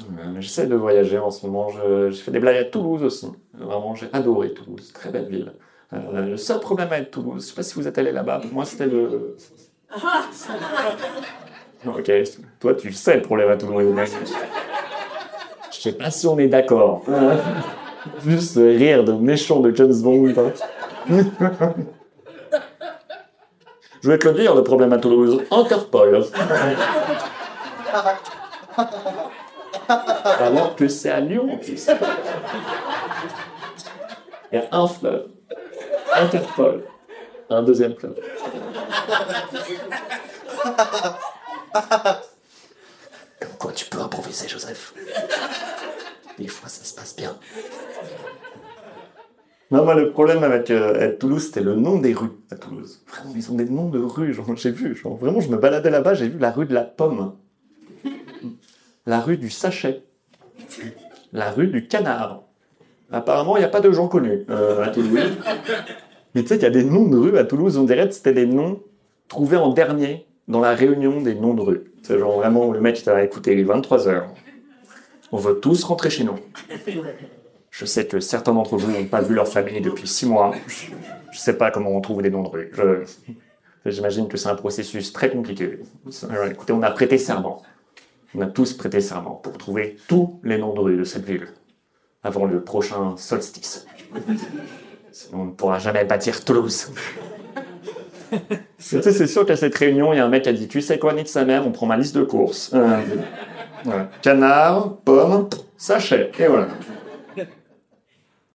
Euh, J'essaie de voyager en ce moment. Je, je fais des blagues à Toulouse aussi. Vraiment, j'ai adoré Toulouse. Très belle ville. Euh, le seul problème avec Toulouse, je sais pas si vous êtes allé là-bas, pour moi c'était le. ok, toi tu sais le problème à Toulouse. Je sais pas si on est d'accord. Juste le rire de méchant de James Bond. hein. Je vais te le dire, le problème à Toulouse. Interpol. Alors que c'est à Lyon en plus. Il y a un fleuve. Interpol. Un deuxième fleuve. Comme quoi tu peux improviser, Joseph. Des fois, ça se passe bien. Non, moi, le problème avec, euh, avec Toulouse, c'était le nom des rues à Toulouse. Vraiment, ils ont des noms de rues. genre, J'ai vu, genre, vraiment, je me baladais là-bas, j'ai vu la rue de la pomme, la rue du sachet, la rue du canard. Apparemment, il n'y a pas de gens connus euh, à Toulouse. Mais tu sais qu'il y a des noms de rues à Toulouse, on dirait que c'était des noms trouvés en dernier dans la réunion des noms de rues. C'est genre vraiment, le mec, il t'a écouté, il est 23h. On veut tous rentrer chez nous. Je sais que certains d'entre vous n'ont pas vu leur famille depuis six mois. Je ne sais pas comment on trouve des noms de rue. J'imagine que c'est un processus très compliqué. Écoutez, on a prêté serment. On a tous prêté serment pour trouver tous les noms de rue de cette ville avant le prochain solstice. Sinon, on ne pourra jamais bâtir Toulouse. C'est sûr qu'à cette réunion, il y a un mec qui a dit Tu sais quoi, ni de sa mère, on prend ma liste de courses. Euh. Canard, pomme, sachet. Et voilà.